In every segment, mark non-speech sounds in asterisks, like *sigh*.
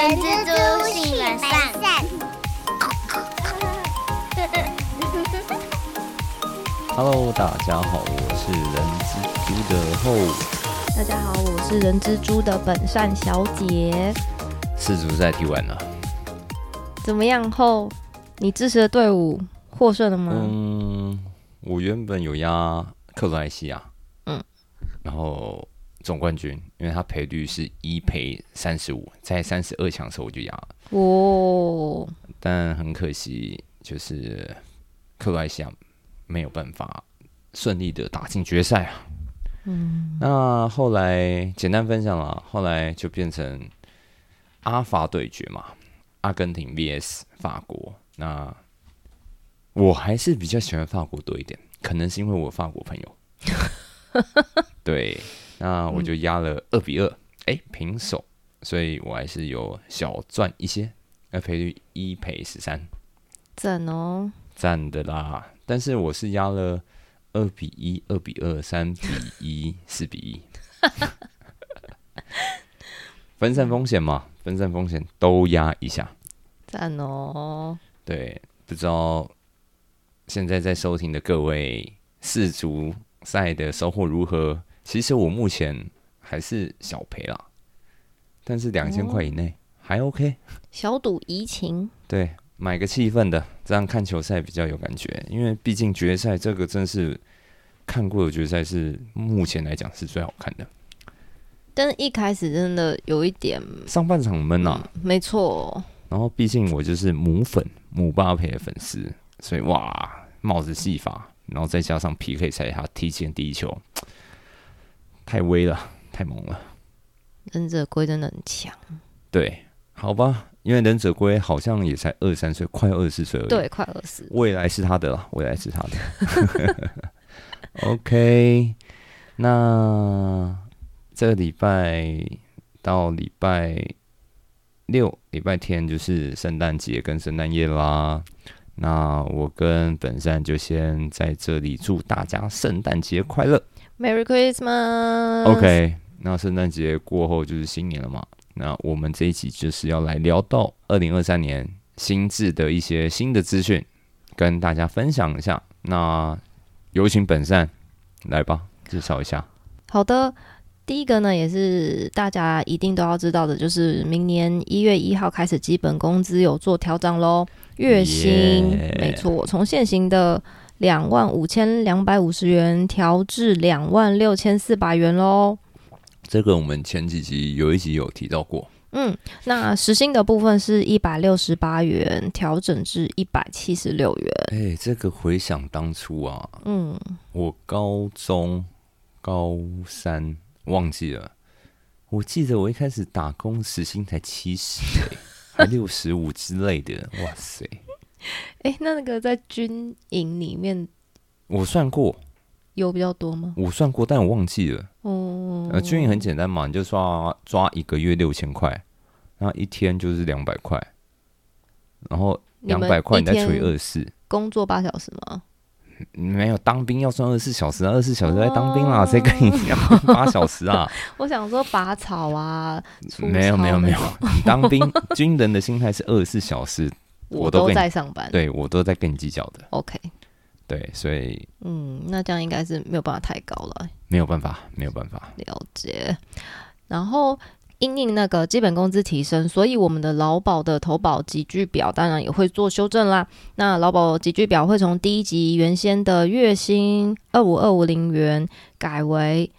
人蜘蛛性本善。Hello，大家好，我是人蜘蛛的后，大家好，我是人蜘蛛的本善小姐。世足赛踢完了，怎么样后？你支持的队伍获胜了吗？嗯，我原本有压克罗埃西亚，嗯，然后总冠军，因为他赔率是一赔三十五，在三十二强的时候我就压了，哦，但很可惜，就是克罗埃西亚没有办法顺利的打进决赛啊。嗯，那后来简单分享了，后来就变成阿法对决嘛，阿根廷 VS 法国。那我还是比较喜欢法国多一点，可能是因为我法国朋友。*laughs* 对，那我就压了二比二，哎、平手，所以我还是有小赚一些，那赔率一赔十三，赞哦。赞的啦。但是我是压了二比一、二比二、三比一、四比一，*laughs* 分散风险嘛，分散风险都压一下。赞哦，对，不知道现在在收听的各位世足赛的收获如何？其实我目前还是小赔啦，但是两千块以内还 OK。小赌怡情，对，买个气氛的，这样看球赛比较有感觉。因为毕竟决赛这个真是看过的决赛是目前来讲是最好看的。但是一开始真的有一点，上半场闷啊，没错，然后毕竟我就是母粉姆巴佩的粉丝，所以哇，帽子戏法，然后再加上 PK 赛他提前第一球，太威了，太猛了。忍者龟真的很强，对，好吧，因为忍者龟好像也才二十三岁，快二十岁而已。对，快二十，未来是他的了，未来是他的。*laughs* OK，那这个礼拜到礼拜六、礼拜天就是圣诞节跟圣诞夜啦。那我跟本善就先在这里祝大家圣诞节快乐。Merry Christmas。OK，那圣诞节过后就是新年了嘛。那我们这一集就是要来聊到二零二三年新制的一些新的资讯，跟大家分享一下。那有请本善来吧，介绍一下。好的，第一个呢，也是大家一定都要知道的，就是明年一月一号开始，基本工资有做调整喽，月薪没错，从现行的两万五千两百五十元调至两万六千四百元喽。这个我们前几集有一集有提到过，嗯，那时薪的部分是一百六十八元，调整至一百七十六元。哎、这个回想当初啊，嗯，我高中高三忘记了，我记得我一开始打工时薪才七十、欸，还六十五之类的，哇塞！*laughs* 诶，那那个在军营里面我算过，有比较多吗？我算过，但我忘记了。哦、呃，军营很简单嘛，你就抓抓一个月六千块，然后一天就是两百块，然后两百块你再除以二十四，工作八小时吗？没有当兵要算二十四小时啊，二十四小时在当兵啦，哦谁跟你讲 *laughs* 八小时啊？我想说拔草啊，除没有没有没有当兵 *laughs* 军人的心态是二十四小时，我我都在上班。对我都在跟你计较的，，OK，对，所以嗯，那这样应该是没有办法太高了，没有办法，没有办法，了解。然后因应那个基本工资提升，所以我们的劳保的投保集聚表当然也会做修正啦。那劳保集聚表会从第一级原先的月薪二五二五零元改为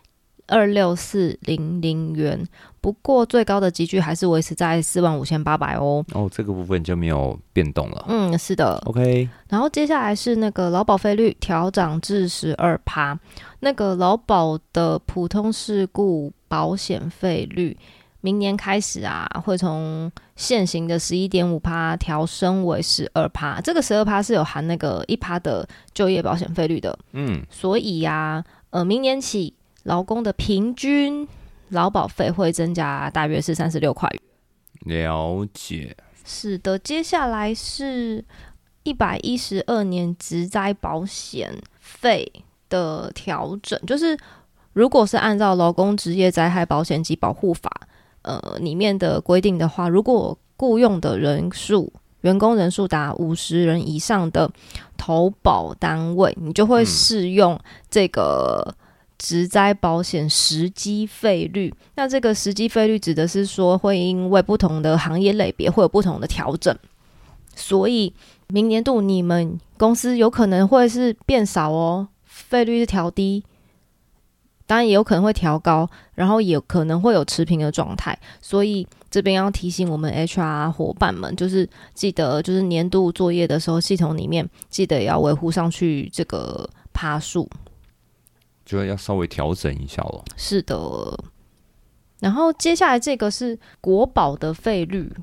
二六四零零元，不过最高的集聚还是维持在四万五千八百哦。哦，这个部分就没有变动了。嗯，是的。OK，然后接下来是那个劳保费率调涨至十二趴，那个劳保的普通事故保险费率，明年开始啊，会从现行的十一点五趴调升为十二趴。这个十二趴是有含那个一趴的就业保险费率的，嗯，所以呀、呃，明年起劳工的平均劳保费会增加大约是三十六块元。了解。是的，接下来是一百一十二年职灾保险费的调整，就是如果是按照劳工职业灾害保险及保护法，呃里面的规定的话，如果雇佣的人数员工人数达五十人以上的投保单位，你就会嗯适用这个职灾保险时机费率。那这个时机费率指的是说，会因为不同的行业类别会有不同的调整，所以明年度你们公司有可能会是变少哦，费率是调低。当然也有可能会调高，然后也可能会有持平的状态，所以这边要提醒我们 HR 伙伴们，就是记得就是年度作业的时候，系统里面记得也要维护上去这个趴数。就要稍微调整一下了。是的，然后接下来这个是国保的费率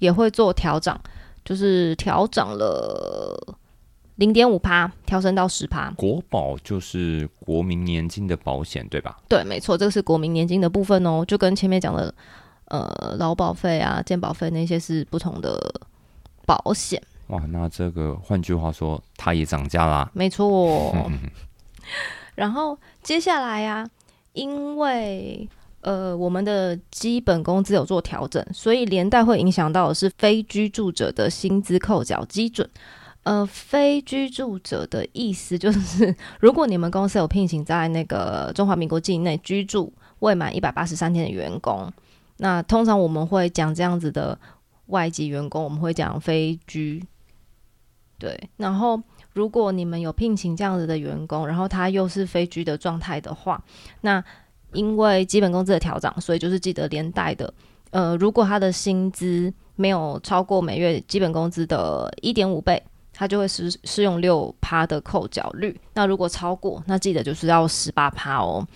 也会做调整，就是调整了零点五趴，调升到十趴。国保就是国民年金的保险，对吧？对，没错，这个是国民年金的部分哦，就跟前面讲的呃劳保费啊、健保费那些是不同的保险。哇，那这个换句话说，它也涨价啦。没错。*laughs* 然后接下来呀、因为呃我们的基本工资有做调整，所以连带会影响到的是非居住者的薪资扣缴基准。呃，非居住者的意思就是，*laughs* 如果你们公司有聘请在那个中华民国境内居住未满一百八十三天的员工，那通常我们会讲这样子的外籍员工，我们会讲非居。对，然后如果你们有聘请这样子的员工，然后他又是非居的状态的话，那因为基本工资的调整，所以就是记得连带的，呃，如果他的薪资没有超过每月基本工资的一点五倍，他就会适适用六趴的扣缴率。那如果超过，那记得就是要十八趴哦。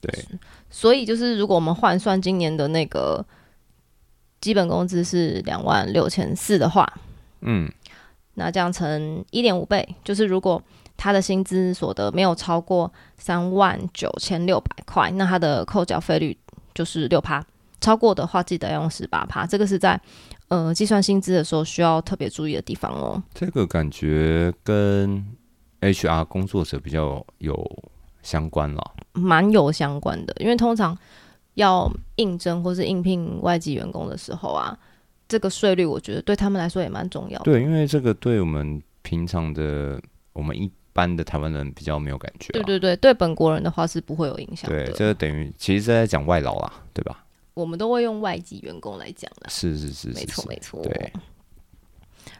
对，所以就是如果我们换算今年的那个基本工资是两万六千四的话，嗯，那这样乘一点五倍，就是如果他的薪资所得没有超过三万九千六百块，那他的扣缴费率就是六趴。超过的话，记得要用十八趴。这个是在呃计算薪资的时候需要特别注意的地方哦。这个感觉跟 HR 工作者比较有相关了。蛮有相关的，因为通常要应征或是应聘外籍员工的时候啊，这个税率我觉得对他们来说也蛮重要的。对，因为这个对我们平常的我们一般的台湾人比较没有感觉、啊。对对对，对本国人的话是不会有影响对，这个等于其实是在讲外劳啦，对吧？我们都会用外籍员工来讲的。是是是是没错没错。对，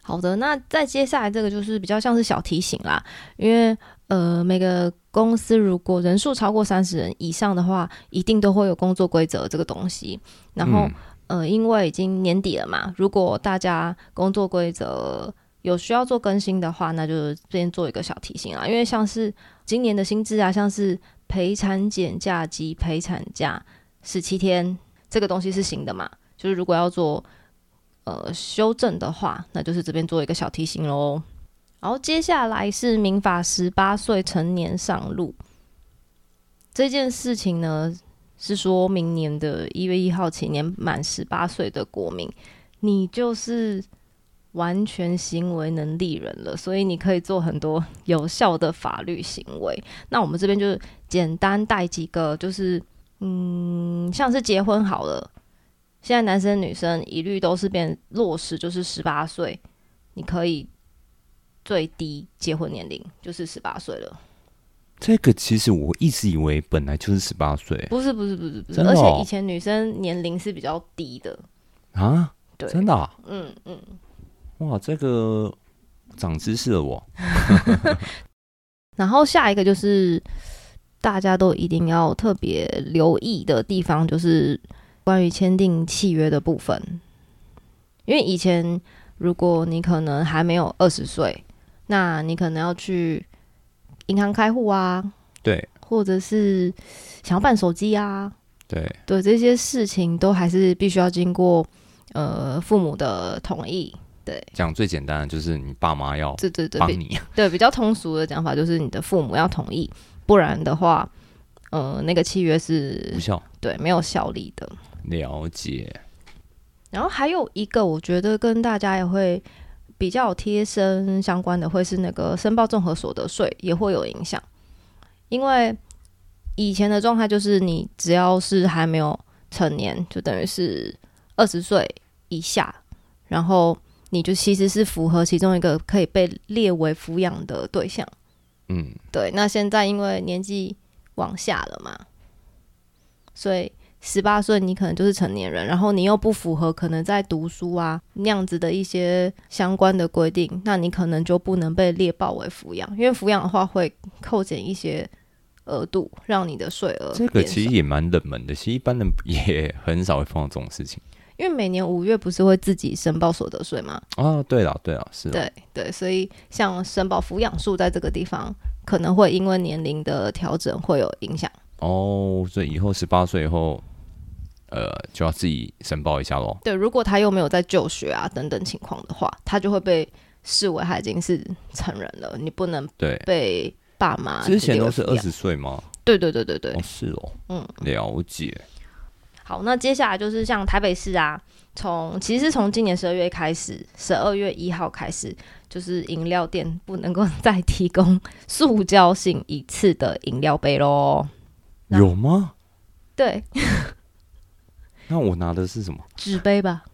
好的，那再接下来这个就是比较像是小提醒啦，因为呃每个公司如果人数超过三十人以上的话，一定都会有工作规则这个东西。然后、嗯呃，因为已经年底了嘛，如果大家工作规则有需要做更新的话，那就这边做一个小提醒啊，因为像是今年的薪资啊，像是陪产检假及陪产假十七天这个东西是新的嘛，就是如果要做呃修正的话，那就是这边做一个小提醒喽。然后接下来是民法十八岁成年上路这件事情呢，是说明年的一月一号起，年满十八岁的国民，你就是完全行为能力人了，所以你可以做很多有效的法律行为。那我们这边就是简单带几个，就是嗯，像是结婚好了，现在男生女生一律都是变落实，就是十八岁，你可以最低结婚年龄就是十八岁了。这个其实我一直以为本来就是十八岁。不是不是不是不是，而且以前女生年龄是比较低的，啊，对，真的、啊，嗯嗯。哇，这个长知识了我。*laughs* 然后下一个就是大家都一定要特别留意的地方，就是关于签订契约的部分。因为以前如果你可能还没有二十岁，那你可能要去银行开户啊，对或者是想要办手机啊，对，对这些事情都还是必须要经过呃父母的同意。对，讲最简单的就是你爸妈要对对对，比帮你。*laughs* 对，比较通俗的讲法就是你的父母要同意，不然的话，呃，那个契约是无效对没有效力的。了解，然后还有一个，我觉得跟大家也会比较贴身相关的，会是那个申报综合所得税也会有影响，因为以前的状态就是你只要是还没有成年，就等于是二十岁以下，然后你就其实是符合其中一个可以被列为抚养的对象。嗯，对，那现在因为年纪往下了嘛，所以十八岁你可能就是成年人，然后你又不符合可能在读书啊那样子的一些相关的规定，那你可能就不能被列报为抚养，因为抚养的话会扣减一些额度，让你的税额这个其实也蛮冷门的，其实一般人也很少会碰到这种事情。因为每年五月不是会自己申报所得税吗？哦，对了，对了，是啊，对对，所以像申报抚养数在这个地方可能会因为年龄的调整会有影响。哦，所以以后十八岁以后，呃，就要自己申报一下喽。对，如果他又没有在就学啊等等情况的话，他就会被视为他已经是成人了，你不能对，被爸妈之前都是二十岁吗？对对对对对哦，，是哦，嗯，了解。好，那接下来就是像台北市啊，从其实从今年十二月开始，十二月一号开始，就是饮料店不能够再提供塑胶性一次的饮料杯喽。有吗？对，那我拿的是什么？纸杯吧，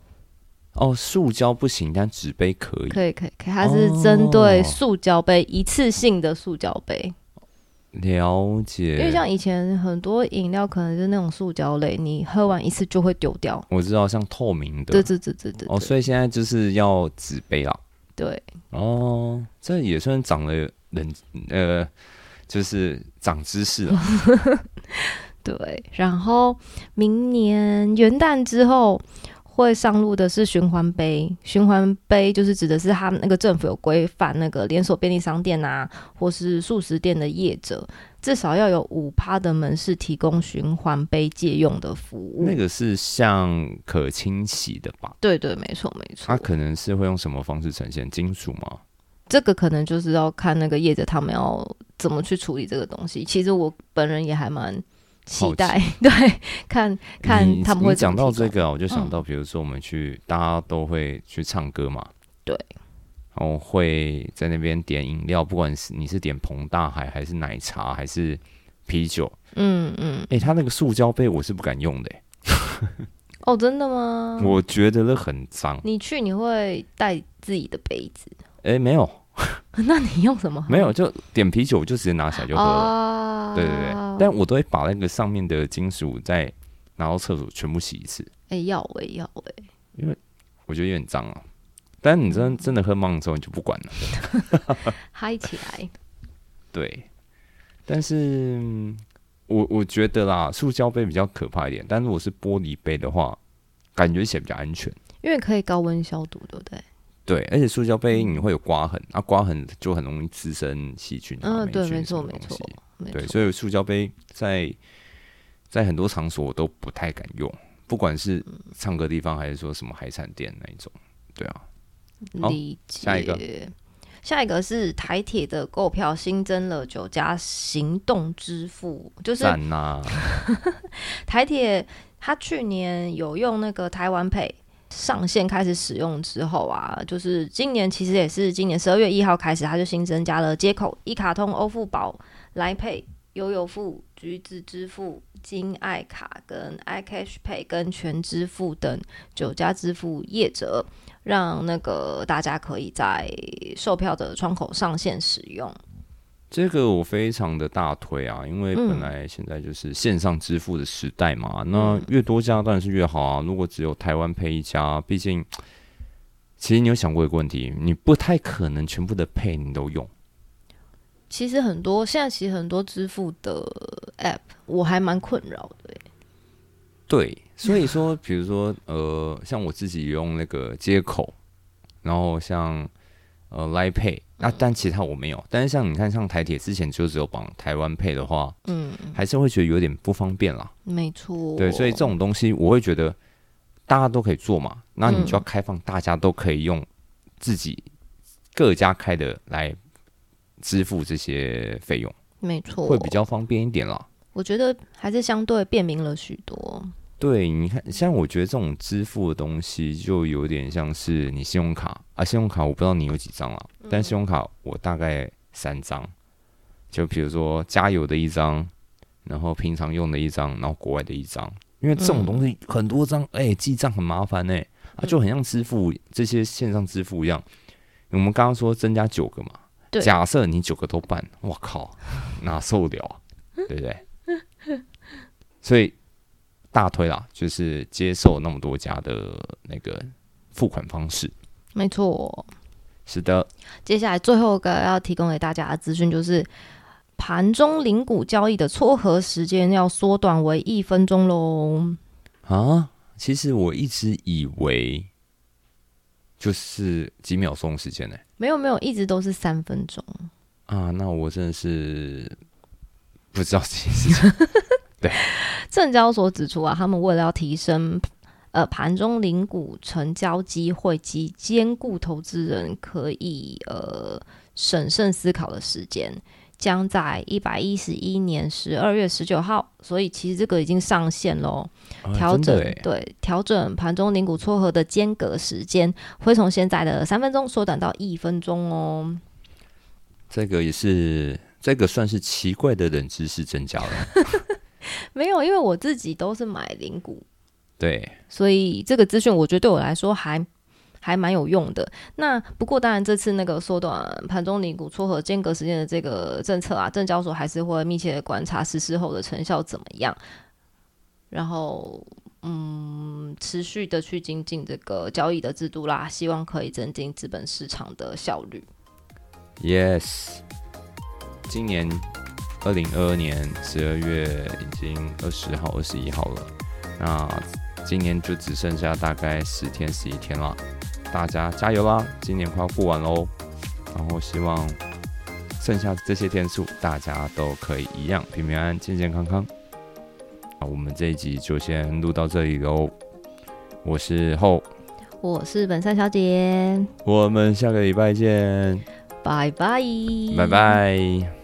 哦，塑胶不行，但纸杯可以。可以可以可以，它是针对哦塑胶杯、一次性的塑胶杯。了解。因为像以前很多饮料可能是那种塑胶类，你喝完一次就会丢掉。我知道，像透明的。对对对对对哦，所以现在就是要纸杯啦。对，哦，这也算长了人呃，就是长知识了。*laughs* 对，然后明年元旦之后会上路的是循环杯，循环杯就是指的是他们那个政府有规范那个连锁便利商店啊，或是素食店的业者，至少要有五趴的门市提供循环杯借用的服务。那个是像可清洗的吧？对对，没错没错它，可能是会用什么方式呈现？金属吗？这个可能就是要看那个业者他们要怎么去处理这个东西。其实我本人也还蛮期待，*laughs* 对，看看他们会讲到这个啊，我就想嗯。到，比如说我们去，大家都会去唱歌嘛，对，然后会在那边点饮料，不管是你是点彭大海还是奶茶还是啤酒，嗯嗯，诶，他那个塑胶杯我是不敢用的、诶。*laughs* 哦，真的吗？我觉得那很脏。你去你会带自己的杯子，诶，没有 *laughs* 那你用什么？没有，就点啤酒我就直接拿起来就喝了。啊，对对对，但我都会把那个上面的金属再拿到厕所全部洗一次，哎、要哎、要哎、我觉得有点脏啊。但你真真的喝忙之后，你就不管了。*laughs* 嗨起来，*laughs* 对，但是嗯我我觉得啦，塑胶杯比较可怕一点，但如果是玻璃杯的话，感觉起来比较安全。因为可以高温消毒，对不对？对，而且塑胶杯你会有刮痕，啊，刮痕就很容易滋生细菌啊。嗯，对，没错没错对，所以塑胶杯在在很多场所我都不太敢用，不管是唱歌地方还是说什么海产店那一种。对啊，好。下一个，下一个是台铁的购票新增了九家行动支付，就是赞呐、*laughs* 台铁它去年有用那个台湾 Pay 上线开始使用之后啊，就是今年其实也是今年十二月一号开始，它就新增加了接口一卡通、欧付宝、来 Pay、悠游付、橘子支付、金爱卡跟 iCash Pay 跟全支付等九家支付业者，让那个大家可以在售票的窗口上线使用。这个我非常的大推啊，因为嗯本来现在就是线上支付的时代嘛，那越多家当然是越好啊。如果只有台湾配一家，毕竟其实你有想过一个问题，你不太可能全部的配你都用。其实很多现在其实很多支付的 App 我还蛮困扰的欸、对，所以说，比如说，呃，像我自己用那个接口，然后像呃 Line Pay，那、但其他我没有。但是像你看，像台铁之前就只有绑台湾 Pay 的话，嗯，还是会觉得有点不方便啦。没错。对，所以这种东西我会觉得大家都可以做嘛，那你就要嗯开放大家都可以用自己各家开的来支付这些费用，没错，会比较方便一点啦。我觉得还是相对便民了许多。对，你看，像我觉得这种支付的东西，就有点像是你信用卡啊，信用卡我不知道你有几张了，但信用卡我大概三张，就比如说加油的一张，然后平常用的一张，然后国外的一张，因为这种东西很多张，哎、记账很麻烦呢、啊，就很像支付这些线上支付一样。我们刚刚说增加九个嘛，假设你九个都办，我靠，哪受得了啊？对不对？*laughs* 所以大推啦，就是接受那么多家的那个付款方式。没错。是的，接下来最后一个要提供给大家的资讯就是，盘中零股交易的撮合时间要缩短为一分钟喽。啊，其实我一直以为就是几秒钟时间呢、没有没有，一直都是三分钟。啊，那我真的是不知道这件事情。证交所指出啊，他们为了要提升呃盘中零股成交机会及兼顾投资人可以呃审慎思考的时间，将在一百一十一年十二月十九号，所以其实这个已经上线喽。啊调整、对调整盘中零股撮合的间隔时间，会从现在的三分钟缩短到一分钟哦。这个也是这个算是奇怪的冷知识增加了。*laughs* *laughs* 没有，因为我自己都是买零股，对，所以这个资讯我觉得对我来说还还蛮有用的。那不过当然，这次那个缩短盘中零股撮合间隔时间的这个政策啊，证交所还是会密切的观察实施后的成效怎么样，然后嗯，持续的去精进这个交易的制度啦，希望可以增进资本市场的效率。Yes，今年二零二二年十二月已经二十号、二十一号了，那今年就只剩下大概十天、十一天了，大家加油啦！今年快要过完喽，然后希望剩下这些天数大家都可以一样平平安安、健健康康。那我们这一集就先录到这里喽，我是后，我是本善小姐，我们下个礼拜见，拜拜，拜拜。